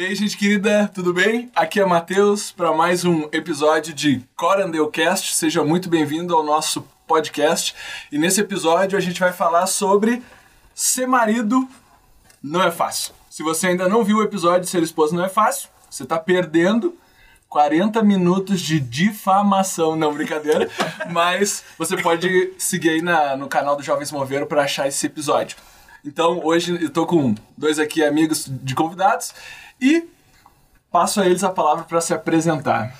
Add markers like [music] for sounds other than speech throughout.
E aí, gente querida, tudo bem? Aqui é Matheus para mais um episódio de Corandelcast. Seja muito bem-vindo ao nosso podcast. E nesse episódio a gente vai falar sobre ser marido não é fácil. Se você ainda não viu o episódio de Ser Esposa Não é Fácil, você tá perdendo 40 minutos de difamação, não brincadeira, [laughs] mas você pode seguir aí na, no canal do Jovens Moveiro para achar esse episódio. Então, hoje eu tô com dois aqui amigos de convidados e passo a eles a palavra para se apresentar.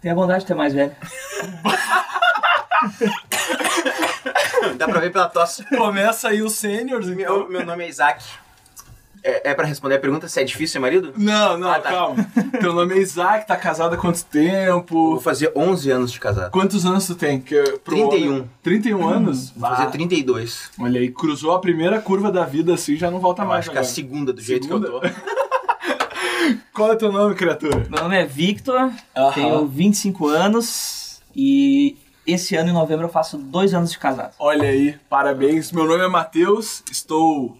Tenha bondade de ter mais velho. Dá pra ver pela tosse. Começa aí o sênior. Meu, meu nome é Isaac. É, é pra responder a pergunta se é difícil ser marido? Não, não, Ah, tá. calma. Teu nome é Isaac, tá casado há quanto Vou tempo? fazer 11 anos de casado. Quantos anos tu tem? Que, pro 31. homem- 31 anos? Vou fazer Ah, 32. Olha aí, cruzou a primeira curva da vida assim, já não volta Eu mais. acho que é a agora. segunda do jeito que eu tô. [laughs] Qual é teu nome, criatura? Meu nome é Victor, Aham. tenho 25 anos e esse ano em novembro eu faço dois anos de casado. Olha aí, parabéns. Meu nome é Matheus, estou.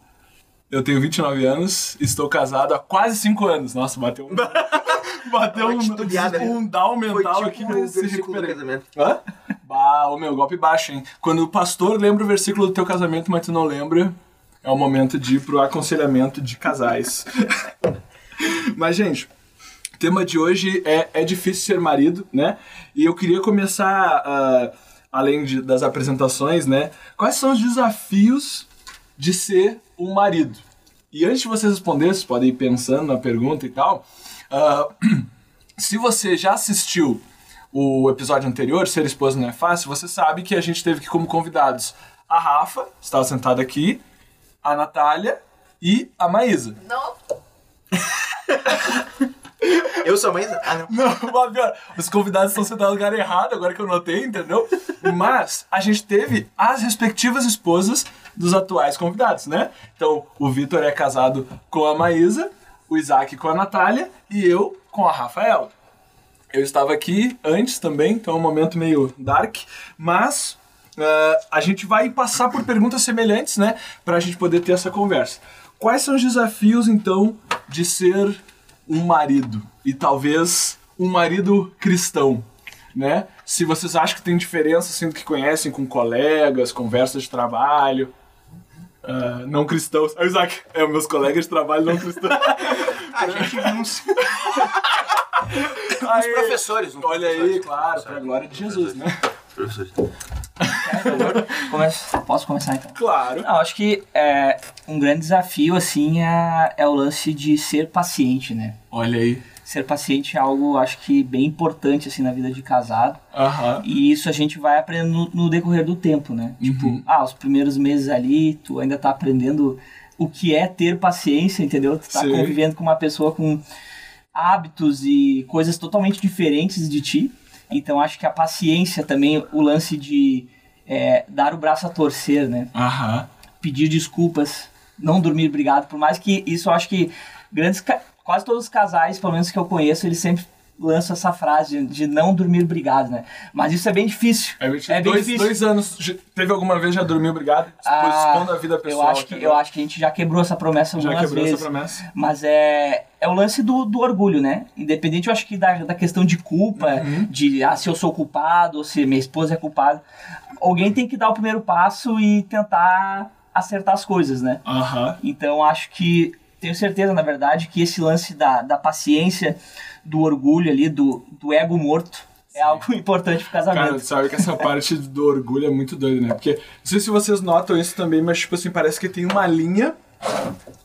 Eu tenho 29 anos, estou casado há quase 5 anos. Nossa, bateu um. [laughs] bateu um, titubeada, né? um down Foi mental tipo aqui, mas se recuperei. casamento. Hã? Bah, o meu golpe baixo, hein? Quando o pastor lembra o versículo do teu casamento, mas tu não lembra, é o momento de ir pro aconselhamento de casais. [laughs] mas, gente, o tema de hoje é É Difícil Ser Marido, né? E eu queria começar, ah, além de- das apresentações, né? Quais são os desafios de ser um marido? E antes de vocês responderem, vocês podem ir pensando na pergunta e tal. ah, [clears throat] se você já assistiu o episódio anterior, Ser Esposa Não É Fácil, você sabe que a gente teve aqui como convidados a Rafa, estava sentada aqui, a Natália e a Maísa. Não, [laughs] [laughs] Eu sou mãe. Ah, não. Não, os convidados estão sentados no lugar errado, agora que eu notei, entendeu? Mas a gente teve as respectivas esposas dos atuais convidados, né? Então, o Vitor é casado com a Maísa, o Isaac com a Natália e eu com a Rafaela. Eu estava aqui antes também, então é um momento meio dark, mas ah, a gente vai passar por perguntas semelhantes, né? Pra gente poder ter essa conversa. Quais são os desafios, então, de ser um marido? E talvez um marido cristão, né? Se vocês acham que tem diferença, assim, do que conhecem com colegas, conversas de trabalho, ah, não cristãos. Ah, Isaac, é, meus colegas de trabalho não cristãos. [laughs] A gente viu uns, uns Aí, professores. uns Olha aí, professores. claro, pra glória de Jesus, né? Professores. [laughs] Começa- Posso começar então? Claro. Não, acho que é, um grande desafio, assim, é, é o lance de ser paciente, né? Olha aí. Ser paciente é algo, acho que, bem importante, assim, na vida de casado. Aham. E isso a gente vai aprendendo no, no decorrer do tempo, né? Tipo, Uhum. ah, os primeiros meses ali, tu ainda tá aprendendo o que é ter paciência, entendeu? Tu tá Sim. convivendo com uma pessoa com hábitos e coisas totalmente diferentes de ti. Então acho que a paciência também, o lance de é, dar o braço a torcer, né? Aham. Pedir desculpas, não dormir brigado, por mais que isso eu acho que grandes quase todos os casais, pelo menos que eu conheço, eles sempre lançam essa frase de, não dormir brigado, né? Mas isso é bem difícil. É, É bem dois, difícil. dois anos. já- Teve alguma vez já dormiu obrigado? Ah, expondo a vida pessoal. eu acho que entendeu? eu acho que a gente já quebrou essa promessa Já algumas quebrou vezes. essa promessa. Mas é, é o lance do, do orgulho, né? Independente, eu acho que da, da questão de culpa, Uhum. de ah, se eu sou culpado ou se minha esposa é culpada. Alguém tem que dar o primeiro passo e tentar acertar as coisas, né? Aham. Então acho que tenho certeza, na verdade, que esse lance da, da paciência, do orgulho ali, do, do ego morto, é algo [laughs] importante pro casamento. Cara, sabe que essa [laughs] parte do orgulho é muito doida, né? Porque, não sei se vocês notam isso também, mas, tipo assim, parece que tem uma linha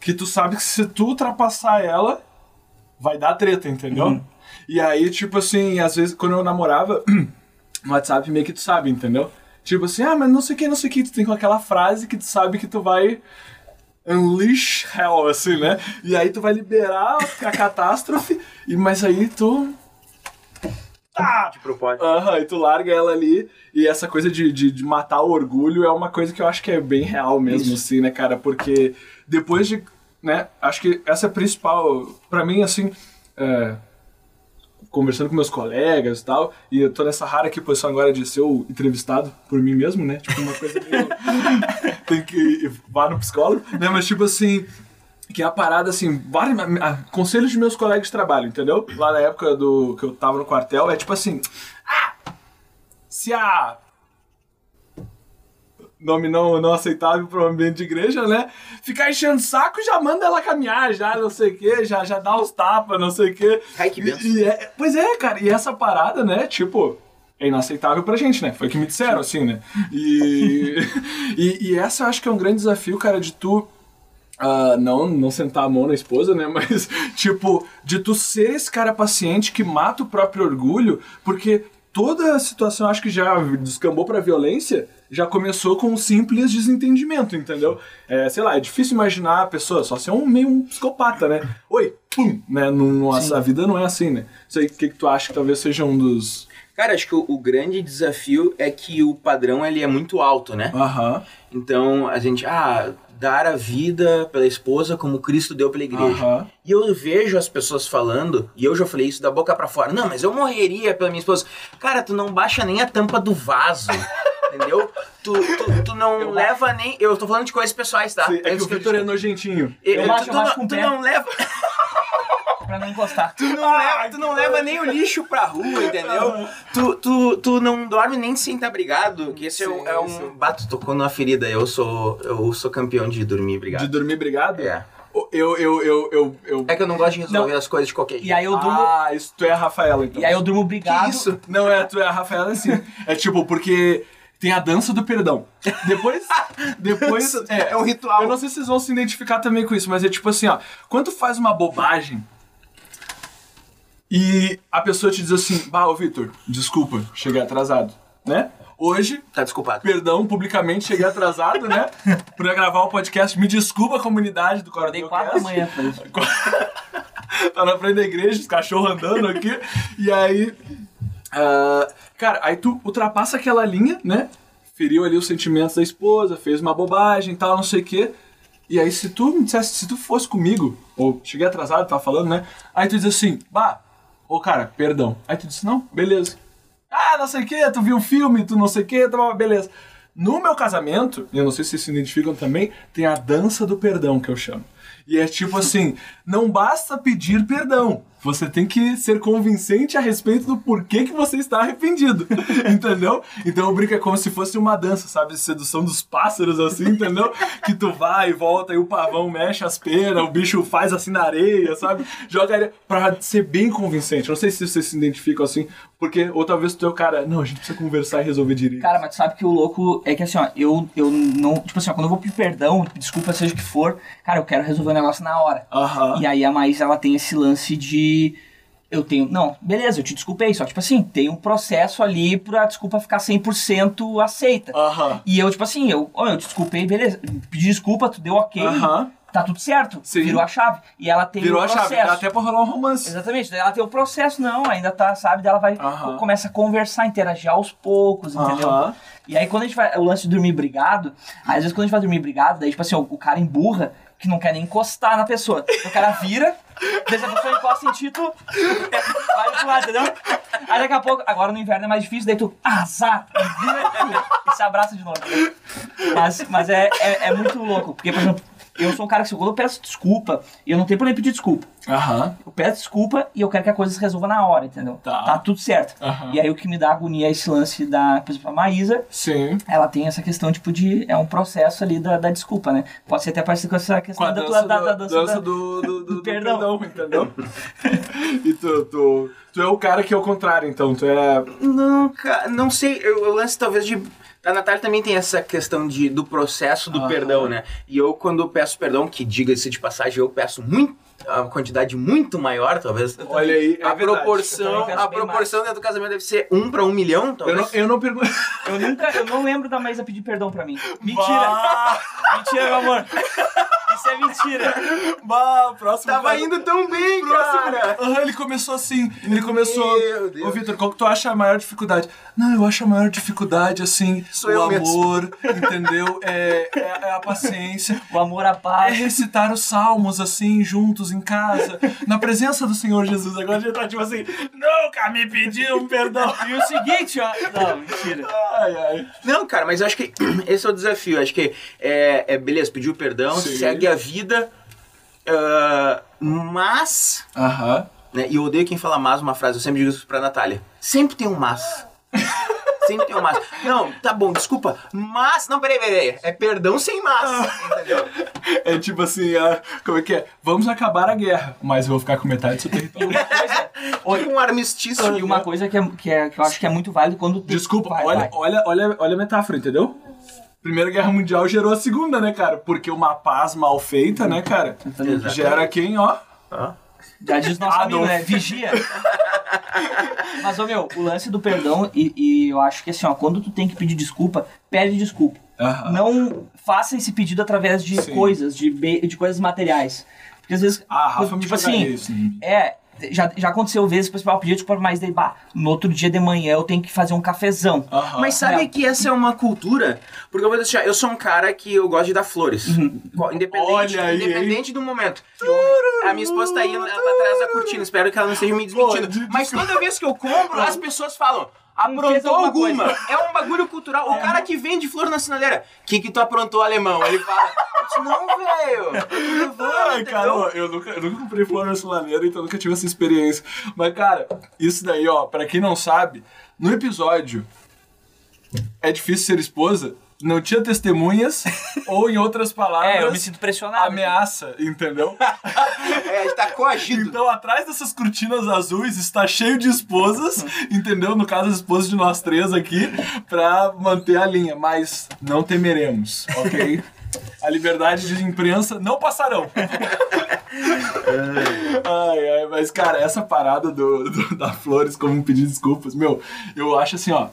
que tu sabe que se tu ultrapassar ela, vai dar treta, entendeu? Uhum. E aí, tipo assim, às vezes, quando eu namorava, [clears throat] no WhatsApp meio que tu sabe, entendeu? Tipo assim, ah, mas não sei o que, não sei o que, tu tem com aquela frase que tu sabe que tu vai unleash hell, assim, né? E aí tu vai liberar a catástrofe, e, mas aí tu... Tá! De propósito. Aham, e tu larga ela ali. E essa coisa de, de, de matar o orgulho é uma coisa que eu acho que é bem real mesmo, assim, né, cara? Porque depois de. né, acho que essa é a principal. Pra mim, assim. é, conversando com meus colegas e tal, e eu tô nessa rara aqui posição agora de ser o entrevistado por mim mesmo, né? Tipo, uma coisa meio. [laughs] tem que. vá no psicólogo, né? Mas, tipo assim. Que é a parada, assim, vários, conselhos de meus colegas de trabalho, entendeu? Lá na época do que eu tava no quartel, é tipo assim. Ah! Se a. Nome não, não aceitável para o ambiente de igreja, né? Ficar enchendo saco, já manda ela caminhar, já não sei o que, já, já dá os tapas, não sei o que. Ai, que benção. E, e é, pois é, cara, e essa parada, né, tipo, é inaceitável pra gente, né? Foi o que me disseram, assim, né? E, [laughs] e, e essa eu acho que é um grande desafio, cara, de tu. ah, não, não sentar a mão na esposa, né? [laughs] Mas, tipo, de tu ser esse cara paciente que mata o próprio orgulho, porque toda a situação, acho que já descambou pra violência, já começou com um simples desentendimento, entendeu? É, sei lá, é difícil imaginar a pessoa só ser um meio um psicopata, né? Oi, pum, né? Não, a vida não é assim, né? Isso aí, o que, que tu acha que talvez seja um dos. Cara, acho que o, o grande desafio é que o padrão ele é muito alto, né? Aham, Então a gente, ah, dar a vida pela esposa como Cristo deu pela igreja. aham. E eu vejo as pessoas falando, e eu já falei isso da boca pra fora. Não, mas eu morreria pela minha esposa. Cara, tu não baixa nem a tampa do vaso. [laughs] entendeu? Tu, tu, tu não leva nem. Eu tô falando de coisas pessoais, tá? Sim, é que Antes o Victor é eu- nojentinho. Eu- Eu tu, baixo tu não, o tu não leva. [laughs] Pra não encostar. Tu não, leva, tu não leva nem o lixo pra rua, entendeu? Tu, tu, tu não dorme nem sem estar brigado. Que esse é, um- Sim, é um. sim. Bato, tocou numa ferida. Eu sou, eu sou campeão de dormir De brigado. dormir brigado? É. Eu, eu, eu, eu, eu... É que eu não gosto de resolver as coisas de qualquer jeito. E aí eu durmo. Ah, isso tu é a Rafaela, então. E aí eu durmo brigado. Que isso? Não é, tu é a Rafaela assim. É tipo, porque tem a dança do perdão. Depois. [laughs] Depois. É um ritual. Eu não sei se vocês vão se identificar também com isso, mas é tipo assim, ó. Quando tu faz uma bobagem e a pessoa te diz assim, bah, ô Vitor, desculpa, cheguei atrasado, né? Hoje, Tá desculpado. perdão, publicamente cheguei atrasado, né? [laughs] Pra gravar o podcast. Me desculpa, comunidade do Coronel quatro da manhã pra isso. [laughs] tá na frente da igreja, os cachorros andando aqui. E aí. Ah, cara, aí tu ultrapassa aquela linha, né? Feriu ali os sentimentos da esposa, fez uma bobagem tal, não sei o quê. E aí, se tu me dissesse, se tu fosse comigo, ou cheguei atrasado, tava falando, né? Aí tu diz assim, bah, ô cara, perdão. Aí tu disse, não, beleza. Ah, não sei o que, tu viu o filme, tu não sei o que, tá, beleza. No meu casamento, eu não sei se vocês se identificam também, tem a dança do perdão que eu chamo. E é tipo assim, não basta pedir perdão. Você tem que ser convincente a respeito do porquê que você está arrependido. [laughs] entendeu? Então eu brinco é como se fosse uma dança, sabe? Sedução dos pássaros, assim, entendeu? Que tu vai e volta e o pavão mexe as penas, o bicho faz assim na areia, sabe? Joga areia pra ser bem convincente. Não sei se vocês se identificam assim, porque, ou talvez tu é o cara, não, a gente precisa conversar e resolver direito. Cara, mas tu sabe que o louco é que assim, ó, eu, eu não. Tipo assim, ó, quando eu vou pedir perdão, desculpa, seja o que for, cara, eu quero resolver o negócio na hora. Aham. E aí a Maísa, ela tem esse lance de. Eu tenho. Não, beleza, eu te desculpei, só tipo assim, tem um processo ali pra desculpa ficar 100% aceita. E eu, tipo assim, eu, eu te desculpei, beleza, pedi desculpa, tu deu ok, tá tudo certo, Sim. virou a chave. E ela tem Virou um a chave, processo. dá até pra rolar um romance. Exatamente, ela tem o processo, não, ainda tá, sabe, daí ela vai, começa a conversar, interagir aos poucos, entendeu? E aí quando a gente vai, o lance de dormir brigado, às vezes quando a gente vai dormir brigado, daí tipo assim, o, o cara emburra que não quer nem encostar na pessoa. O cara vira, se a pessoa encosta em ti, tu vai pro lado, entendeu? Aí daqui a pouco, agora no inverno é mais difícil, daí tu, azar, e vira e se abraça de novo. Mas, mas é, é, é muito louco, porque, por exemplo, eu sou um cara que quando eu peço desculpa, eu não tenho problema em pedir desculpa. Aham. Eu peço desculpa e eu quero que a coisa se resolva na hora, entendeu? Tá. tudo certo. Aham. E aí o que me dá agonia é esse lance da, por exemplo, a Maísa, Sim. ela tem essa questão, tipo, de. É um processo ali da, da desculpa, né? Pode ser até parecido com essa Com questão a da, dança, tua- da, do, da dança. dança da- do, do, do- [laughs] do perdão. entendeu? [laughs] e tu, tu, tu é o cara que é o contrário, então. Tu é. Não, cara, não sei. Eu, eu lance talvez de. A Natália também tem essa questão de, do processo do Aham. perdão, né? E eu, quando peço perdão, que diga-se de passagem, eu peço muito. A quantidade muito maior, talvez. Olha aí, é a verdade. Eu proporção, a proporção dentro do casamento deve ser um pra um milhão, Eu talvez. não, eu não pergunto. Eu nunca. Eu não lembro da Maísa pedir perdão pra mim. Mentira! Bah, [laughs] Mentira, meu amor! Isso é mentira! [laughs] bah, próximo. Tava cara. indo tão bem, cara! Aham, ele começou assim. Ele começou. Meu Deus. Ô, Vitor, qual que tu acha a maior dificuldade? Não, eu acho a maior dificuldade, assim, Sou o eu mesmo. amor, entendeu? É, é, é a paciência. [laughs] O amor à É paz. recitar os salmos assim, juntos em casa, na presença do Senhor Jesus. Agora a gente tá tipo assim, nunca me pediu um perdão. E o seguinte, ó. Não, mentira. Ai, ai. Não, cara, mas eu acho que [clears throat] esse é o desafio. Acho que é, é beleza, pediu perdão, Sim. segue a vida. ah, mas. Aham. né, e eu odeio quem fala mas uma frase, eu sempre digo isso pra Natália. Sempre tem um mas. [laughs] Sempre tem um mas. Não, tá bom, desculpa. Mas. Não, peraí, peraí. É perdão sem mas. Entendeu? É tipo assim, ah, como é que é? Vamos acabar a guerra, mas eu vou ficar com metade do seu território. Tipo um armistício. E uma coisa que, é, que, é, que eu acho que é muito válido quando... Desculpa, Vai, olha, vai. olha, olha, olha a metáfora, entendeu? Primeira Guerra Mundial gerou a segunda, né, cara? Porque uma paz mal feita, né, cara? Exatamente. Gera quem, ó. Já diz nosso amigo, né? Vigia. Mas, ô meu, o lance do perdão, e, e eu acho que assim, ó, quando tu tem que pedir desculpa, pede desculpa. Não faça esse pedido através de Sim. coisas, de, de coisas materiais. Porque às vezes. Ah, Rafa me tipo jogaria assim, isso mim. é. Já, já aconteceu vezes que o pessoal pedia desculpa, mas daí, bah, no outro dia de manhã eu tenho que fazer um cafezão. Mas sabe É. que essa é uma cultura? Porque eu vou deixar, eu sou um cara que eu gosto de dar flores. Independente, Olha aí, independente do momento. A minha esposa tá aí, ela tá atrás da cortina. Espero que ela não esteja me desmentindo. Pô, de- Mas toda vez que eu compro, as pessoas falam. Aprontou alguma alguma? É um bagulho cultural. O cara que vende flor na sinaleira. O que que tu aprontou, alemão? Ele fala. Não, velho. Ai, [laughs] cara, ó, eu nunca, eu nunca comprei flor na sinaleira, então nunca tive essa experiência. Mas, cara, isso daí, ó, pra quem não sabe, no episódio É Difícil Ser Esposa, não tinha testemunhas, [laughs] ou em outras palavras, É, eu me sinto pressionado. ameaça, entendeu? [laughs] É, a gente tá coagido. Então, atrás dessas cortinas azuis está cheio de esposas, [laughs] entendeu? No caso, as esposas de nós três aqui, pra manter a linha. Mas não temeremos, ok? A liberdade de imprensa não passarão. ai, ai, mas, cara, essa parada do, do- da Flores como pedir desculpas, meu, eu acho assim, ó.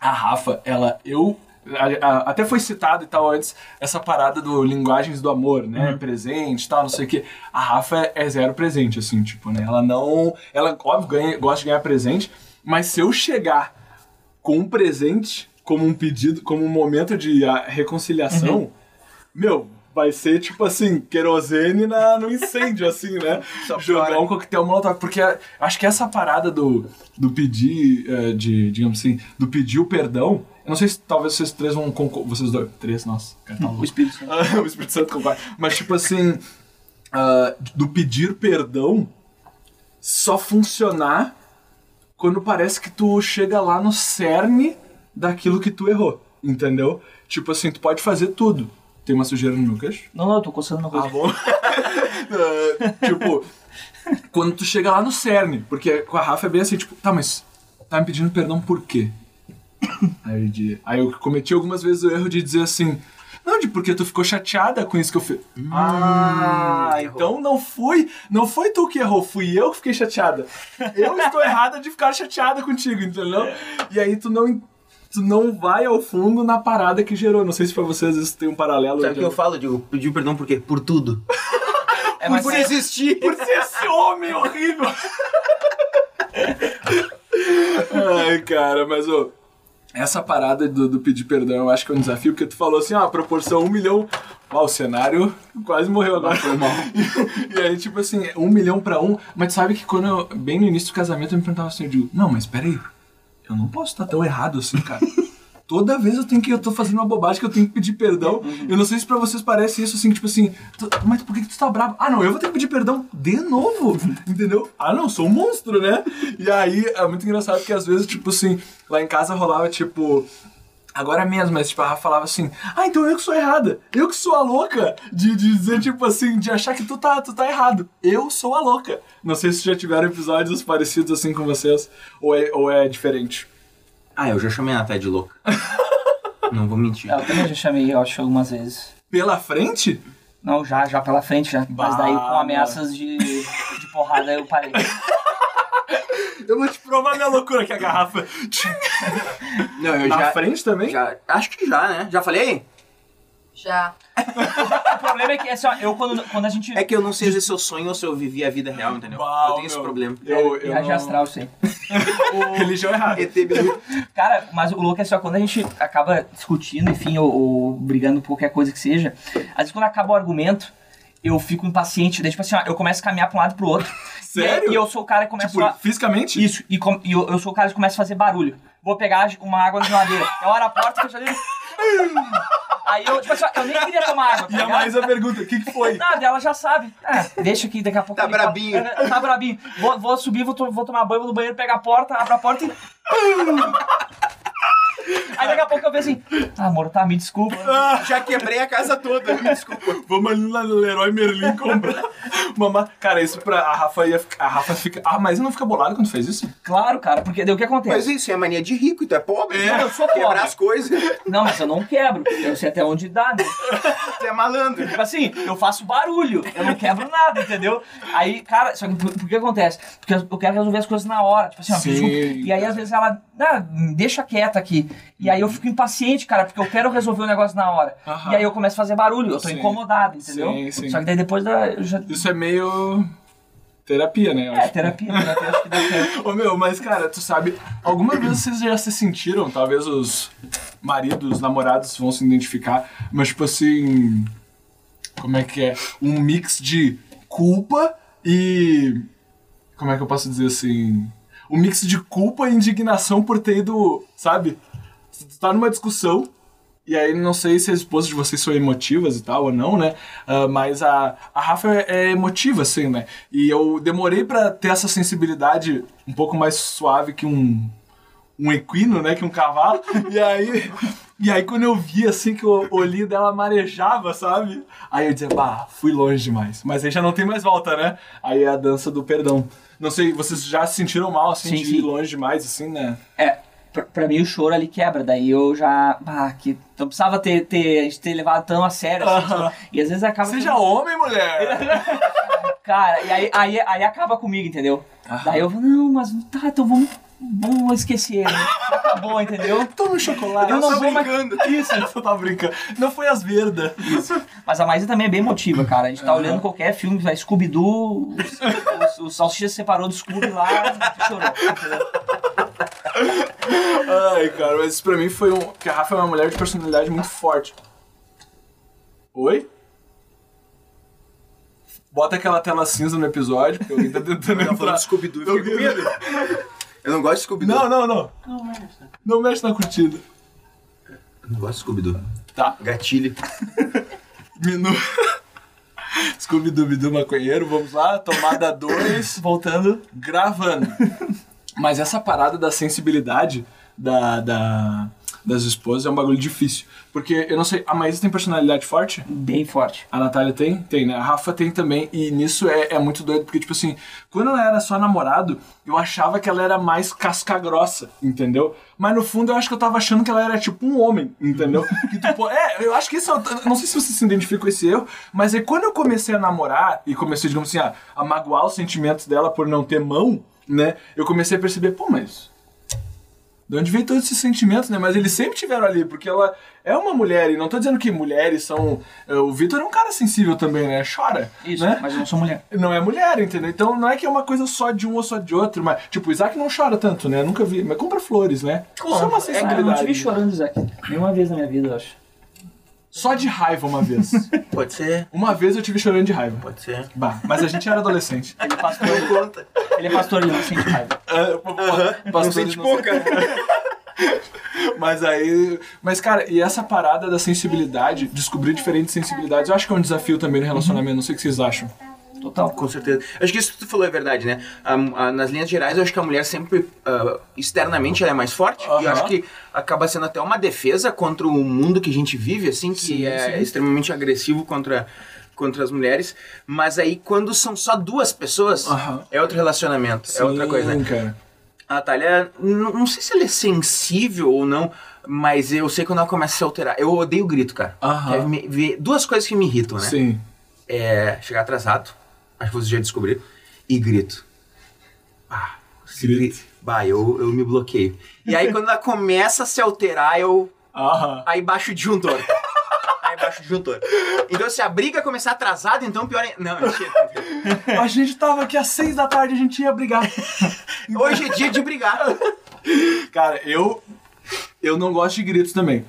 A Rafa, ela, eu. A- a- até foi citado e tal antes essa parada do linguagens do amor, né? Presente e tal, não sei o quê. A Rafa é, é zero presente, assim, tipo, né? Ela não. Ela, óbvio, ganha, gosta de ganhar presente, mas se eu chegar com um presente como um pedido, como um momento de ah, reconciliação, meu. Vai ser tipo assim, querosene na, no incêndio, assim, né? [laughs] Só Jogar piora. um coquetel molotov. Porque acho que essa parada do, do pedir, eh, de, digamos assim, do pedir o perdão. Eu não sei se talvez vocês três vão concordar. Vocês dois. Três, nossa, cara, tá O louco. Espírito Santo. [laughs] O Espírito Santo concorda. Mas, tipo assim, ah, do pedir perdão só funcionar quando parece que tu chega lá no cerne daquilo que tu errou. Entendeu? Tipo assim, tu pode fazer tudo. Tem uma sujeira no meu queixo? Não, não, eu tô coçando meu Ah, rosto. bom. Ah, [laughs] [laughs] tipo, quando tu chega lá no cerne, porque com a Rafa é bem assim, tipo, tá, mas tá me pedindo perdão por quê? [laughs] Aí, de- aí eu cometi algumas vezes o erro de dizer assim, não, de porque tu ficou chateada com isso que eu fiz. Ah, errou. então não fui, não foi tu que errou, fui eu que fiquei chateada. Eu estou errada de ficar chateada contigo, entendeu? E aí tu não, tu não vai ao fundo na parada que gerou. Não sei se pra vocês isso tem um paralelo. Sabe o que eu falo? Digo, pediu perdão por quê? Por tudo. É, mas por existir. Por ser esse homem horrível. Ai, cara, mas ô, essa parada do, do pedir perdão eu acho que é um desafio, porque tu falou assim, ah, a proporção um milhão. Ah, o cenário quase morreu agora. Foi mal. [laughs] e aí, tipo assim, um milhão pra um. Mas tu sabe que quando eu, bem no início do casamento, eu me perguntava assim, eu digo, não, mas peraí, eu não posso estar tão errado assim, cara. Toda vez eu tenho que. Eu tô fazendo uma bobagem que eu tenho que pedir perdão. Eu não sei se pra vocês parece isso assim, tipo assim. mas por que, que tu tá bravo? Ah, não, eu vou ter que pedir perdão de novo. Entendeu? Ah, não, sou um monstro, né? E aí é muito engraçado porque às vezes, tipo assim, lá em casa rolava, tipo. Agora mesmo, mas tipo, a Rafa falava assim, ah, então eu que sou errada. Eu que sou a louca de, de dizer, tipo assim, de achar que tu tá, tu tá errado. Eu sou a louca. Não sei se já tiveram episódios parecidos assim com vocês, ou é, ou é diferente. Ah, eu já chamei a Natália de louca. [laughs] Não vou mentir. É, eu também já chamei, eu acho, algumas vezes. Pela frente? Não, já, já pela frente, já. Mas daí com Bah, ameaças de, de porrada eu parei. Eu vou te provar minha loucura que a garrafa. Não, eu Na já, frente também? já. Acho que já, né? Já falei? Já. O problema é que, assim, ó, eu quando, quando a gente... É que eu não sei se eu sonho ou se eu vivi a vida real, entendeu? Uau, eu tenho esse meu. problema. Eu, eu Viagem não- astral, sim. Religião errada. ET Bilu. Cara, mas o louco é só quando a gente acaba discutindo, enfim, ou, ou brigando por qualquer coisa que seja, às vezes quando acaba o argumento, eu fico impaciente, daí tipo assim, ó, eu começo a caminhar pra um lado e pro outro. Sério? [laughs] E, aí- e eu sou o cara que começa Tipo, a... fisicamente? Isso, e, com- e eu, eu sou o cara que começa a fazer barulho. Vou pegar uma água na geladeira. Eu abro a porta, fecho a geladeira. [laughs] Aí eu, tipo assim, eu nem queria tomar água. tá E a ligado? Maísa pergunta, o que que foi? [laughs] Nada, ela já sabe. Ah, deixa aqui, daqui a pouco. Tá brabinho. Tá brabinho. Vou, vou subir, vou, vou tomar banho, vou no banheiro, pegar a porta, abro a porta e. [laughs] Aí daqui a pouco eu vejo assim, ah, amor, tá, me desculpa. [laughs] Já quebrei a casa toda, me desculpa. Vamos ali lá no Leroy Merlin comprar. Mamá, cara, isso pra a Rafa ia ficar. A Rafa fica. Ah, mas não fica bolada quando fez isso? Claro, cara, porque daí o que Mas acontece? isso é mania de rico, tu é pobre. É, Não, eu sou pobre. Quebrar as coisas, Não, mas eu não quebro. Eu sei até onde dá, né? tu é malandro. Tipo assim, eu faço barulho, eu não quebro nada, entendeu? Aí, cara, só que por, por que acontece? Porque eu quero resolver as coisas na hora. Tipo assim, ó, Sim. desculpa. E aí, às vezes, ela, ah, deixa quieta aqui. E aí eu fico impaciente, cara, porque eu quero resolver o negócio na hora. Aham. E aí eu começo a fazer barulho, eu tô Sim. incomodado, entendeu? Sim, sim. Só que daí depois da. Eu já... Isso é meio. terapia, né? Eu É, acho. terapia, terapia, acho que dá certo. [laughs] Ô meu, mas cara, tu sabe, alguma vez vocês já se sentiram, talvez os maridos, namorados vão se identificar, mas tipo assim. Como é que é? Um mix de culpa e. Como é que eu posso dizer assim? Um mix de culpa e indignação por ter ido, sabe? Tu tá numa discussão. E aí, não sei se as esposas de vocês são emotivas e tal ou não, né? Ah, mas a, a Rafa é, é emotiva, assim, né? E eu demorei pra ter essa sensibilidade um pouco mais suave que um, um equino, né? Que um cavalo. E aí, e aí quando eu vi, assim, que o olhinho dela marejava, sabe? Aí eu dizia, bah, fui longe demais. Mas aí já não tem mais volta, né? Aí é a dança do perdão. Não sei, vocês já se sentiram mal, assim, Sim, de sim. ir longe demais, assim, né? É, pra, pra mim o choro ali quebra, daí eu já. Ah, que. Não precisava ter, ter, a gente ter levado tão a sério assim. Aham. sabe? E às vezes acaba. Seja homem, mulher! [laughs] Cara, e aí, aí, aí acaba comigo, entendeu? Daí eu vou, não, mas tá, então vamos, esquecer. Né? Já acabou, entendeu? Toma um chocolate. Eu não Só vou mais- brincando. Isso, eu tava brincando. Não foi as verdas. Mas a Maísa também é bem emotiva, cara. A gente tá Aham. olhando qualquer filme, vai Scooby-Doo, o, o Salsicha se separou do Scooby lá, chorou. entendeu? Ai, cara, mas isso pra mim foi um. Porque a Rafa é uma mulher de personalidade muito forte. Oi? Bota aquela tela cinza no episódio, porque alguém tá tentando Tá falando Scooby-Doo, eu fiquei com medo. Eu não gosto de Scooby-Doo. Não, não, não. Não mexe na curtida. Eu não gosto de Scooby-Doo. Tá. Gatilho. [laughs] Minu. Scooby-Doo, maconheiro, vamos lá, tomada 2, [laughs] Voltando. gravando. Mas essa parada da sensibilidade da, da- das esposas é um bagulho difícil. Porque, eu não sei, a Maísa tem personalidade forte? Bem forte. A Natália tem? Tem, né? A Rafa tem também. E nisso é, é muito doido, porque, tipo assim, quando ela era só namorado, eu achava que ela era mais casca grossa, entendeu? Mas no fundo eu acho que eu tava achando que ela era tipo um homem, entendeu? [laughs] Que tu, pô, é, eu acho que isso. é Não sei se você se identifica com esse erro, mas aí quando eu comecei a namorar e comecei, digamos assim, a, a magoar os sentimentos dela por não ter mão, né? Eu comecei a perceber, pô, mas. De onde veio todos esses sentimentos, né? Mas eles sempre tiveram ali, porque ela é uma mulher, e não tô dizendo que mulheres são. eh, O Vitor é um cara sensível também, né? Chora. Isso, né? mas eu não sou mulher. Não é mulher, entendeu? Então não é que é uma coisa só de um ou só de outro, mas, tipo, o Isaac não chora tanto, né? Nunca vi. Mas compra flores, né? Isso é uma Ah, eu não sensibilidade. te vi chorando, Isaac. Nenhuma vez na minha vida, eu acho. Só de raiva uma vez. [laughs] Pode ser, uma vez eu tive chorando de raiva. pode ser. Bah, mas a gente era adolescente. Ele é pastor, Não conta. ele é pastor, ele não sente raiva. Uh, Não sente pouca. Mas aí. Mas, cara, e essa parada da sensibilidade, descobrir diferentes sensibilidades, eu acho que é um desafio também no relacionamento. Não sei o que vocês acham. Total. Com certeza. Acho que isso que tu falou é verdade, né? A- a- nas linhas gerais, eu acho que a mulher sempre, ah, externamente, ela é mais forte. E eu acho que acaba sendo até uma defesa contra o mundo que a gente vive, assim, que Sim, é sim. extremamente agressivo contra, contra as mulheres. Mas aí, quando são só duas pessoas, é outro relacionamento, é outra coisa. Sim, cara. A Natália, n- não sei se ela é sensível ou não, mas eu sei quando ela começa a se alterar. Eu odeio grito, cara. Quer me- duas coisas que me irritam, né? Sim. é chegar atrasado, acho que vocês já descobriram, e grito. Ah, Grito. gri- Bah, eu, eu me bloqueio. E aí quando ela começa a se alterar, eu. Aham. Aí baixo o disjuntor. Aí baixo o disjuntor. Então se a briga começar atrasada, então pior é. Não, mentira. A gente tava aqui às seis da tarde, a gente ia brigar. Hoje é dia de brigar. Cara, eu. Eu não gosto de gritos também.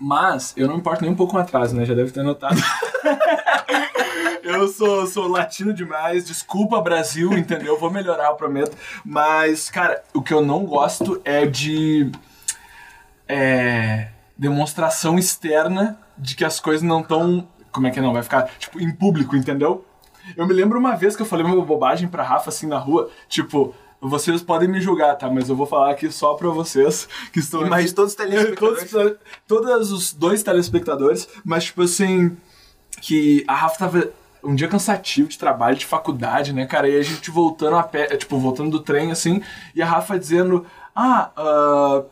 Mas eu não me importo nem um pouco com atraso, né? Já deve ter notado. [laughs] eu sou, sou latino demais, desculpa Brasil, entendeu? Vou melhorar, eu prometo. Mas, cara, o que eu não gosto é de. É. demonstração externa de que as coisas não estão. Como é que não? Vai ficar, tipo, em público, entendeu? Eu me lembro uma vez que eu falei uma bobagem pra Rafa assim na rua, tipo. Vocês podem me julgar, tá? Mas eu vou falar aqui só pra vocês que estão Mas aqui. todos os telespectadores. [laughs] Todos, todos os dois telespectadores, mas tipo assim, que a Rafa tava um dia cansativo de trabalho, de faculdade, né, cara? E a gente voltando a pé, tipo, voltando do trem, assim, e a Rafa dizendo, ah, ah,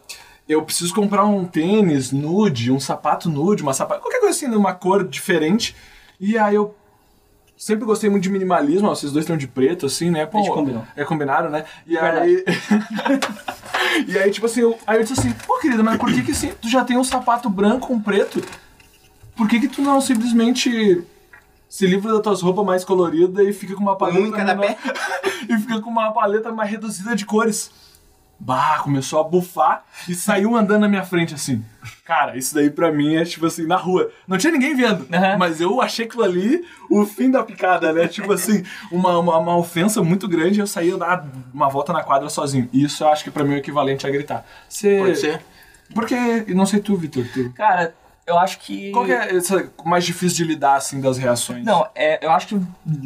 eu preciso comprar um tênis nude, um sapato nude, uma sapato, qualquer coisa assim, numa cor diferente. E aí eu sempre gostei muito de minimalismo, ó, vocês dois estão de preto, assim, né? Pô, A gente combinou. É combinado, né? E Verdade. aí. [laughs] e aí, tipo assim, eu, aí eu disse assim, pô, querida, mas por que que assim, tu já tem um sapato branco, um preto? Por que que tu não simplesmente se livra das tuas roupas mais coloridas e fica com uma paleta Um em cada menor- [laughs] e fica com uma paleta mais reduzida de cores? Bah, começou a bufar e saiu andando na minha frente assim. Cara, isso daí pra mim é tipo assim, na rua. Não tinha ninguém vendo, Aham. mas eu achei aquilo ali o fim da picada, né? Tipo assim, uma, uma, uma ofensa muito grande e eu saí dar uma volta na quadra sozinho. Isso eu acho que pra mim é o equivalente a gritar. Você... Pode ser. Porque, não sei tu, Vitor, tu... Cara, eu acho que. Qual que é essa, mais difícil de lidar, assim, das reações? Não, é, eu acho que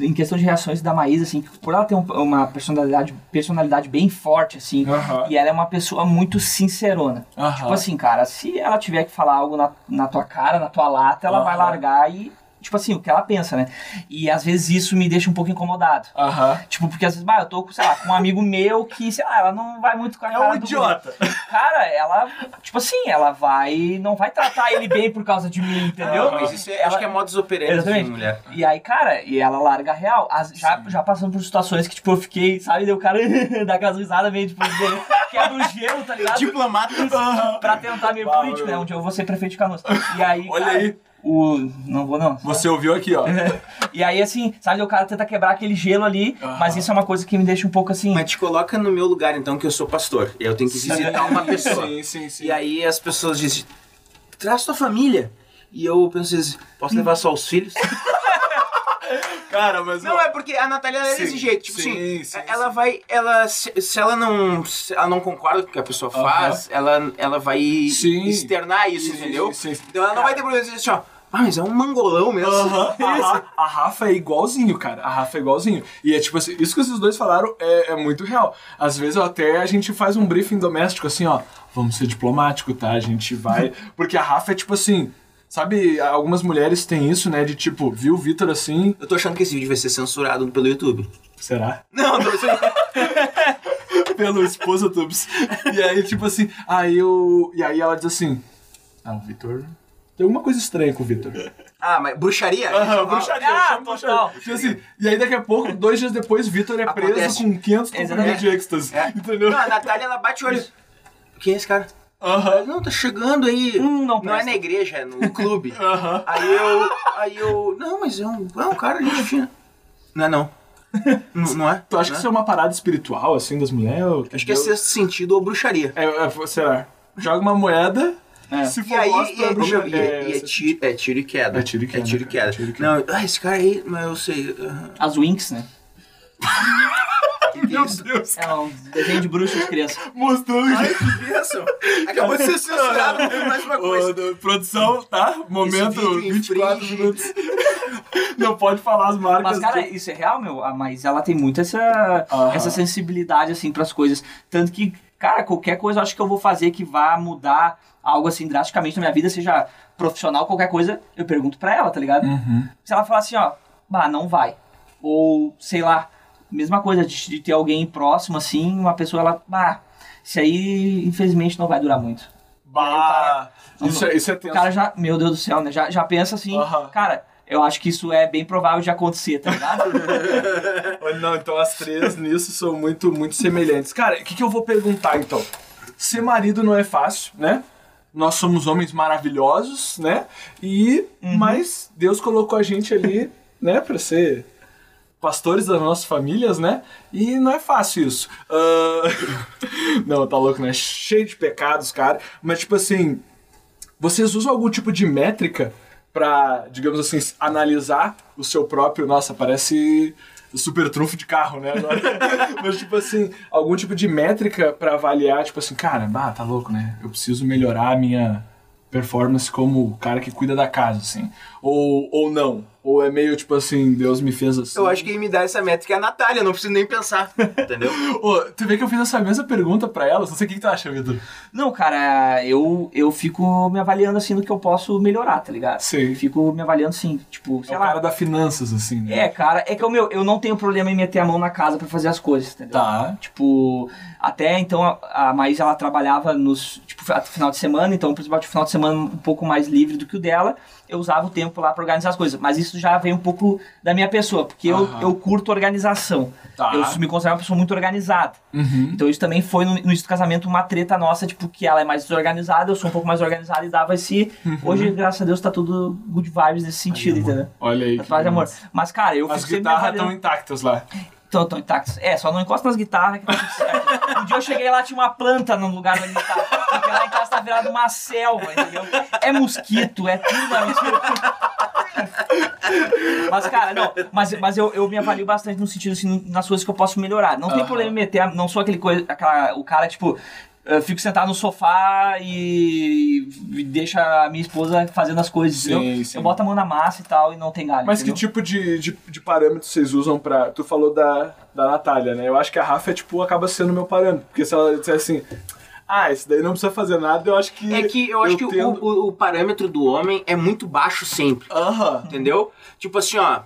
em questão de reações da Maísa, assim, por ela ter um- uma personalidade, personalidade bem forte, assim, Aham. e ela é uma pessoa muito sincerona. Aham. Tipo assim, cara, se ela tiver que falar algo na, na tua cara, na tua lata, ela vai Aham. largar e, tipo assim, o que ela pensa, né? E às vezes isso me deixa um pouco incomodado. Aham. Tipo, porque às vezes, bah, eu tô, com, sei lá, com um amigo meu que, sei lá, ela não vai muito com a É cara um do idiota. [laughs] Cara, ela, tipo assim, ela vai, não vai tratar ele bem por causa de mim, entendeu? Aham. Mas isso é, Ela- acho que é modus operandi Exatamente. de mulher. E aí, cara, e ela larga a real. As- já, já passando por situações que, tipo, eu fiquei, sabe, deu o cara [laughs] dá aquelas risadas meio, tipo, quebra o gelo, tá ligado? Diplomata. pra tentar meio político, né? Onde eu vou ser prefeito de Canoas. E aí, Olha cara, aí. O... Não vou, não. Você ouviu aqui, ó. E aí, assim, sabe, o cara tenta quebrar aquele gelo ali, Aham. mas isso é uma coisa que me deixa um pouco assim... Mas te coloca no meu lugar, então, que eu sou pastor. Eu tenho que visitar uma pessoa. Sim, sim, sim. E aí as pessoas dizem, traz tua família. E eu penso assim, posso levar só os filhos? Cara, mas... Não, é porque a Natália é desse jeito. Tipo sim, assim, sim, ela sim. vai. Ela, se, se ela não. Se ela não concorda com o que a pessoa faz, ela, ela vai externar isso, entendeu? sim, sim. Então ela não vai ter problema de dizer assim, ó. Ah, mas é um mangolão mesmo. Aham. [laughs] A, Ra- a Rafa é igualzinho, cara. A Rafa é igualzinho. E é tipo assim, isso que esses dois falaram é, é muito real. Às vezes até a gente faz um briefing doméstico assim, ó. Vamos ser diplomático, tá? A gente vai. Porque a Rafa é tipo assim. Sabe, algumas mulheres têm isso, né? De tipo, viu o Vitor assim. Eu tô achando que esse vídeo vai ser censurado pelo YouTube. Será? Não, tô [laughs] Pelo esposa Tubes. E aí, tipo assim, aí eu. E aí ela diz assim. Ah, o Vitor. Tem alguma coisa estranha com o Vitor. Ah, mas bruxaria? Aham, bruxaria, Ah, bruxaria. Tipo assim, e aí daqui a pouco, dois dias depois, Vitor é preso Acontece. com 500 comprimidos Exatamente. de êxtase. É. Entendeu? Não, a Natália ela bate o olho. [laughs] Quem é esse cara? Aham. Não, tá chegando aí. Hum, não não é na igreja, é no [laughs] clube. Aham. Aí eu. Aí eu. Não, mas é um, é um cara gente fina. Não é não. [laughs] Não, não é? Tu acha que Não isso é uma parada espiritual, assim, das mulheres? Acho que é sexto sentido ou bruxaria. É, é, será? Joga uma moeda, É. se E for aí, e, é é, bruxaria. e é, e é É, tiro, é tiro e queda. É tiro e queda, É tiro e cara, queda. é tiro e queda. Não, ah, esse cara aí, mas eu sei. As Winx, né? [laughs] Meu isso? Deus, É um desenho de bruxa de criança. [laughs] mostrando Ai, que bênção. Acabou de ser censurado mais uma coisa. Ô, produção, tá? Momento vídeo 24 infringe. minutos. [laughs] Não pode falar as marcas. Mas, cara, do- isso é real, meu. Ah, Mas ela tem muito essa, essa sensibilidade, assim, pras coisas. Tanto que, cara, qualquer coisa eu acho que eu vou fazer que vá mudar algo, assim, drasticamente na minha vida, seja profissional, qualquer coisa, eu pergunto pra ela, tá ligado? Uhum. Se ela falar assim, ó, bah, não vai. Ou, sei lá, mesma coisa de, de ter alguém próximo, assim, uma pessoa, ela, bah, isso aí, infelizmente, não vai durar muito. Bah, isso, é, isso é O tenso. cara já, meu Deus do céu, né? Já, já pensa assim, Aham. cara, eu acho que isso é bem provável de acontecer, tá ligado? [laughs] Não, então as três nisso são muito, muito semelhantes. Cara, o que, que eu vou perguntar então? Ser marido não é fácil, né? Nós somos homens maravilhosos, né? E mas Deus colocou a gente ali, né, para ser pastores das nossas famílias, né? E não é fácil isso. Ah, [laughs] não, tá louco, né? Cheio de pecados, cara. Mas tipo assim, vocês usam algum tipo de métrica pra, digamos assim, analisar o seu próprio. Nossa, parece super trunfo de carro, né? [laughs] Mas, tipo assim, algum tipo de métrica pra avaliar, tipo assim, cara, bah, tá louco, né? Eu preciso melhorar a minha performance como o cara que cuida da casa, assim? Ou, ou não? Ou é meio tipo assim, Deus me fez assim? Eu acho que quem me dá essa métrica é a Natália, não preciso nem pensar, [laughs] entendeu? Ô, tu vê que eu fiz essa mesma pergunta pra ela, não sei o que, que tu acha, Vitor. Não, cara, eu, eu fico me avaliando assim no que eu posso melhorar, tá ligado? Sim. Fico me avaliando assim, tipo, É sei o lá. cara da finanças, assim, né? É, cara, é que eu, meu, eu não tenho problema em meter a mão na casa pra fazer as coisas, entendeu? Tá. Tipo, até então a, a Maís ela trabalhava nos tipo, final de semana, então, principalmente o final de semana um pouco mais livre do que o dela, eu usava o tempo lá pra organizar as coisas. Mas isso já vem um pouco da minha pessoa, porque eu, Aham. eu curto organização. Tá. Eu me considero uma pessoa muito organizada. Uhum. Então isso também foi no, no casamento uma treta nossa, tipo, que ela é mais desorganizada, eu sou um pouco mais organizado e dava esse. Uhum. Hoje, graças a Deus, tá tudo good vibes nesse sentido, entendeu? Olha aí. Tá que paz amor. Mas, cara, eu As guitarras estão intactas lá. Tão, tão intactos. É, só não encosta nas guitarras que tá tudo certo. Um dia eu cheguei lá, tinha uma planta no lugar da guitarra. Porque lá em casa tá virado uma selva, entendeu? É mosquito, é tudo é mosquito. Mas, cara, não, mas, mas eu, eu me avalio bastante no sentido, assim, nas coisas que eu posso melhorar. Não tem problema em meter, não sou aquele coisa, aquela, o cara, tipo, eu fico sentado no sofá e, e deixa a minha esposa fazendo as coisas, Sim, entendeu? sim. Eu boto a mão na massa e tal e não tem galho. Mas que entendeu? tipo de, de, de parâmetro vocês usam pra. Tu falou da, da Natália, né? Eu acho que a Rafa é tipo, acaba sendo meu parâmetro. Porque se ela disser assim, ah, esse daí não precisa fazer nada, eu acho que. É que eu acho que o- tendo- o, o parâmetro do homem é muito baixo sempre, Aham. entendeu? Tipo assim, ó.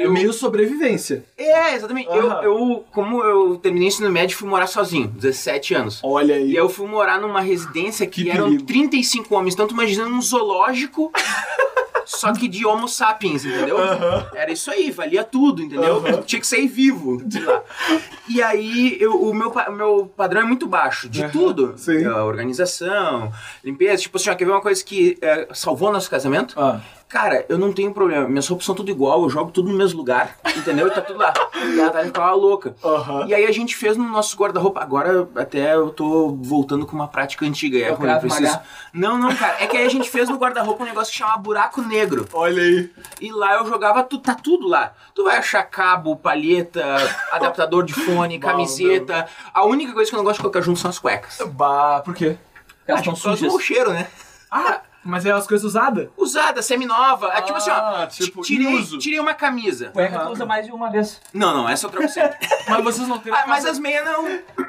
É meio sobrevivência. É, exatamente. Eu, Aham. eu, como eu terminei ensino médio, fui morar sozinho, 17 anos. Olha aí. E eu fui morar numa residência que, Que eram perigo. 35 homens. Então tu imagina um zoológico, [laughs] só que de homo sapiens, entendeu? Era isso aí, valia tudo, entendeu? Tinha que sair vivo de lá. E aí eu- o meu, meu padrão é muito baixo, de tudo. sim. A organização, limpeza. Tipo assim, ó, quer ver uma coisa que é, salvou nosso casamento? Ah. Cara, eu não tenho problema. Minhas roupas são tudo igual, eu jogo tudo no mesmo lugar, entendeu? E tá tudo lá. [laughs] E a Natália ficava louca. Aham. E aí a gente fez no nosso guarda-roupa. Agora até eu tô voltando com uma prática antiga. É É o ruim, eu preciso... Não, não, cara. É que aí a gente fez no guarda-roupa um negócio que chama buraco negro. Olha aí. E lá eu jogava tudo, tá tudo lá. Tu vai achar cabo, palheta, [laughs] adaptador de fone, camiseta. A única coisa que eu não gosto de colocar junto são as cuecas. Bah, por quê? Elas estão sujas. mau cheiro, né? Ah, mas é as coisas usadas? Usada, semi-nova. É tipo assim, ó. Ah, tipo, tirei, uso. tirei uma camisa. Cueca tu usa mais de uma vez. Não, não, essa eu troco sempre. Mas vocês não têm. Ah, mas as meias não.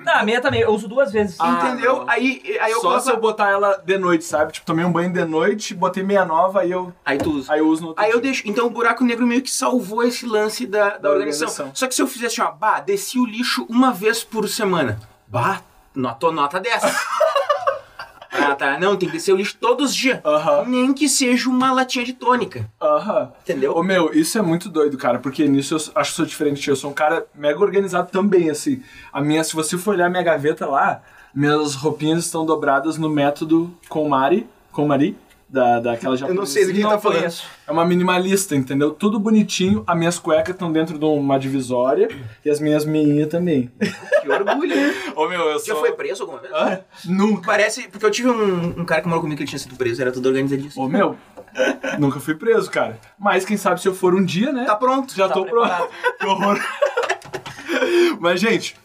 Não, a meia também, eu uso duas vezes. Ah, entendeu? não. Aí, aí eu Só se eu botar ela de noite, sabe? Tipo, tomei um banho de noite, botei meia nova, aí eu, Aí tu usa. aí eu uso no outro Aí eu dia. deixo. Então o buraco negro meio que salvou esse lance da, da, Da organização. organização. Só que se eu fizesse, ó, bah, desci o lixo uma vez por semana. Bah, nota, nota dessa. [laughs] ah, tá. Não, tem que descer o lixo todos os dias. Aham. Nem que seja uma latinha de tônica. Aham. Entendeu? Ô meu, isso é muito doido, cara, porque nisso eu acho que sou diferente. Eu sou um cara mega organizado também, assim. A minha, se você for olhar minha gaveta lá, minhas roupinhas estão dobradas no método Mari, com Mari, da, daquela japonesa. Eu não sei do que Não tá falando. conheço. É uma minimalista, entendeu? Tudo bonitinho. As minhas cuecas estão dentro de uma divisória e as minhas meinhas também. Que orgulho, né? Ô meu, eu Já sou... foi preso alguma vez? Hã? Nunca. Parece. Porque eu tive um, um cara que morou comigo que ele tinha sido preso, era tudo organizadíssimo. Ô meu, nunca fui preso, cara. Mas quem sabe se eu for um dia, né? Tá pronto. Já Tá tô preparado. pronto. [laughs] que horror. Mas, gente,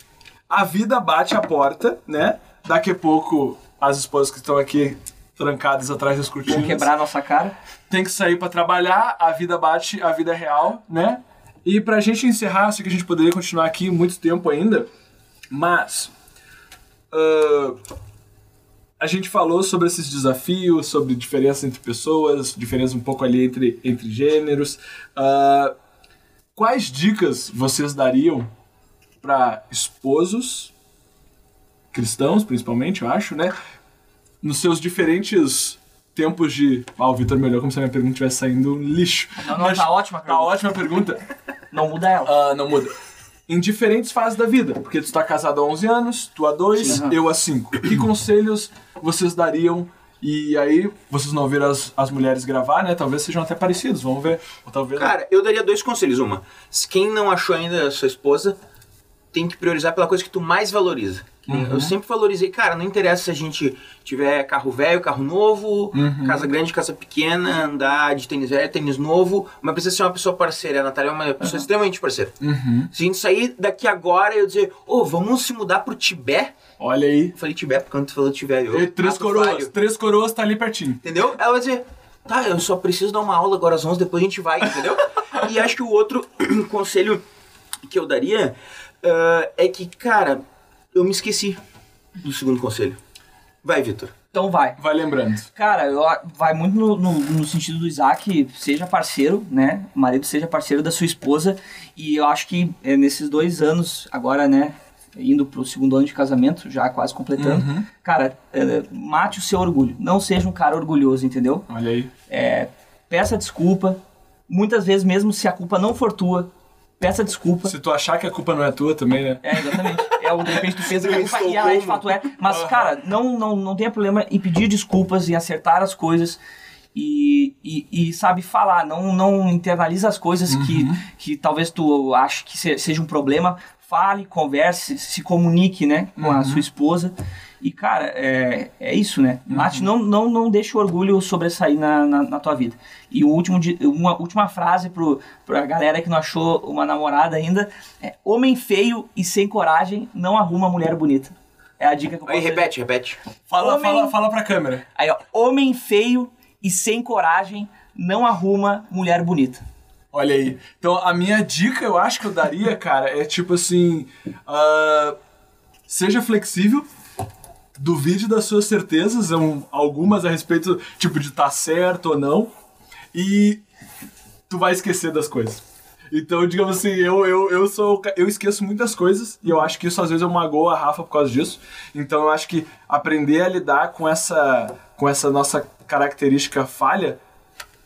a vida bate a porta, né? Daqui a pouco as esposas que estão aqui trancadas atrás das cortinas. Vou quebrar a nossa cara. Tem que sair pra trabalhar, a vida bate a vida real, né? E pra gente encerrar, sei que a gente poderia continuar aqui muito tempo ainda, mas. ah, a gente falou sobre esses desafios, sobre diferença entre pessoas, diferença um pouco ali entre, entre gêneros. Ah, quais dicas vocês dariam para esposos cristãos, principalmente, eu acho, né? Nos seus diferentes tempos de. Ah, o Vitor me olhou como se a minha pergunta estivesse saindo um lixo. Não, não, tá ótima a Tá pergunta. ótima a pergunta. [laughs] Não muda ela. Ah, não muda. Em diferentes fases da vida. Porque tu tá casado há 11 anos, tu há 2, Sim. eu há 5. Que conselhos vocês dariam? E aí, vocês não ouviram as, as mulheres gravar, né? Talvez sejam até parecidos, vamos ver. Ou talvez. Cara, eu daria dois conselhos. Uma, se quem não achou ainda a sua esposa, tem que priorizar pela coisa que tu mais valoriza. Nem Eu sempre valorizei, cara, não interessa se a gente tiver carro velho, carro novo, casa grande, casa pequena, andar de tênis velho, tênis novo, mas precisa ser uma pessoa parceira. A Natália é uma pessoa extremamente parceira. Se a gente sair daqui agora e eu dizer, ô, vamos se mudar pro Tibete? Olha aí. Eu falei Tibete, porque quando tu falou Tibete, eu E três coroas. falho. Três coroas tá ali pertinho. Entendeu? Ela vai dizer, tá, eu só preciso dar uma aula agora às 11, depois a gente vai, entendeu? [laughs] e acho que o outro [clears throat] conselho que eu daria ah, é que, cara, eu me esqueci do segundo conselho. Vai, Vitor. Então vai. Vai lembrando. Cara, eu, a- vai muito no, no, no sentido do Isaac, seja parceiro, né? O marido seja parceiro da sua esposa. E eu acho que é, nesses dois anos, agora, né? Indo pro segundo ano de casamento, já quase completando. Cara, é, mate o seu orgulho. Não seja um cara orgulhoso, entendeu? Olha aí. É, peça desculpa. Muitas vezes, mesmo se a culpa não for tua, peça desculpa. Se tu achar que a culpa não é tua também, né? É, exatamente. É o de repente tu fez a [laughs] Eu culpa e ela de fato é. Mas, cara, não, não, não tenha problema em pedir desculpas, em acertar as coisas e, e, e, sabe, falar. Não, não internaliza as coisas que, que talvez tu ache que se- seja um problema. Fale, converse, se comunique, né, com a sua esposa. E, cara, é, é isso, né? Mate, não, não, não deixe o orgulho sobressair na, na, na tua vida. E o último, uma última frase pro, pra galera que não achou uma namorada ainda é: Homem feio e sem coragem não arruma mulher bonita. É a dica que eu Aí, posso dar. repete, repete. Fala, Homem- fala, fala pra câmera. Aí, ó, homem feio e sem coragem não arruma mulher bonita. Olha aí. Então, a minha dica, eu acho que eu daria, cara, é tipo assim. ah, seja flexível. Duvide das suas certezas, um, algumas a respeito, tipo, de estar certo ou não. E tu vai esquecer das coisas. Então, digamos assim, eu, eu, eu sou. Eu esqueço muitas coisas e eu acho que isso às vezes eu magoo a Rafa por causa disso. Então eu acho que aprender a lidar com essa, com essa nossa característica falha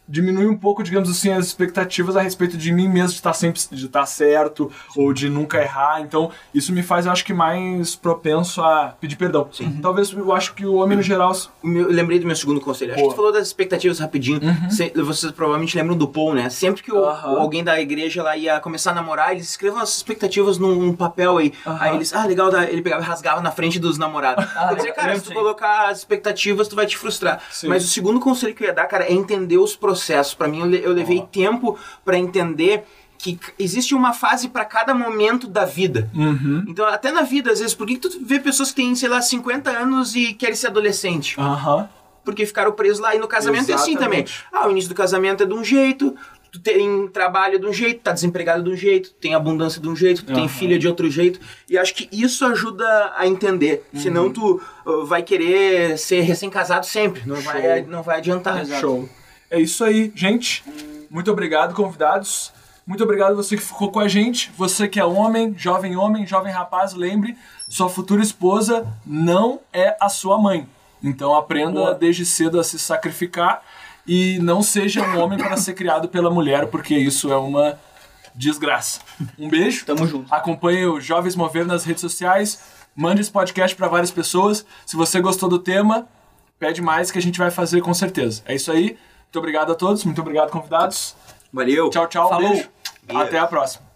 diminui um pouco, digamos assim, as expectativas a respeito de mim mesmo de estar sempre de estar certo ou de nunca errar. Então, isso me faz, eu acho que mais propenso a pedir perdão. Talvez eu acho que o homem no geral eu lembrei do meu segundo conselho. Acho Boa. que tu falou das expectativas rapidinho. Se- vocês provavelmente lembram do Paul, né? Sempre que o, o- alguém da igreja lá ia começar a namorar, eles escrevam as expectativas num, papel aí. Aham. Aí eles, ah, legal, ele pegava e rasgava na frente dos namorados. Ah, dizer, cara, se tu colocar as expectativas, tu vai te frustrar. Sim. Mas o segundo conselho que eu ia dar, cara, é entender os processos. Pra mim, eu, le- eu levei tempo pra entender que existe uma fase pra cada momento da vida. Uhum. Então, até na vida, às vezes, por que, que tu vê pessoas que têm, sei lá, 50 anos e querem ser adolescente? Aham. porque ficaram presos lá. E no casamento é assim também. Exatamente. Ah, o início do casamento é de um jeito, tu tem trabalho de um jeito, tá desempregado de um jeito, tem abundância de um jeito, tu tem filha de outro jeito. E acho que isso ajuda a entender. Uhum. Senão tu uh, vai querer ser recém-casado sempre. Não vai, não vai adiantar. Show. É isso aí, gente. Muito obrigado, convidados. Muito obrigado você que ficou com a gente. Você que é homem, jovem homem, jovem rapaz, lembre, sua futura esposa não é a sua mãe. Então aprenda Boa. desde cedo a se sacrificar e não seja um homem para ser criado pela mulher, porque isso é uma desgraça. Um beijo. Tamo junto. Acompanhe o Jovens Mover nas redes sociais. Mande esse podcast para várias pessoas. Se você gostou do tema, pede mais que a gente vai fazer com certeza. É isso aí. Muito obrigado a todos. Muito obrigado, convidados. Valeu. Tchau, tchau. Falou. Beijo. Beijo. Até a próxima.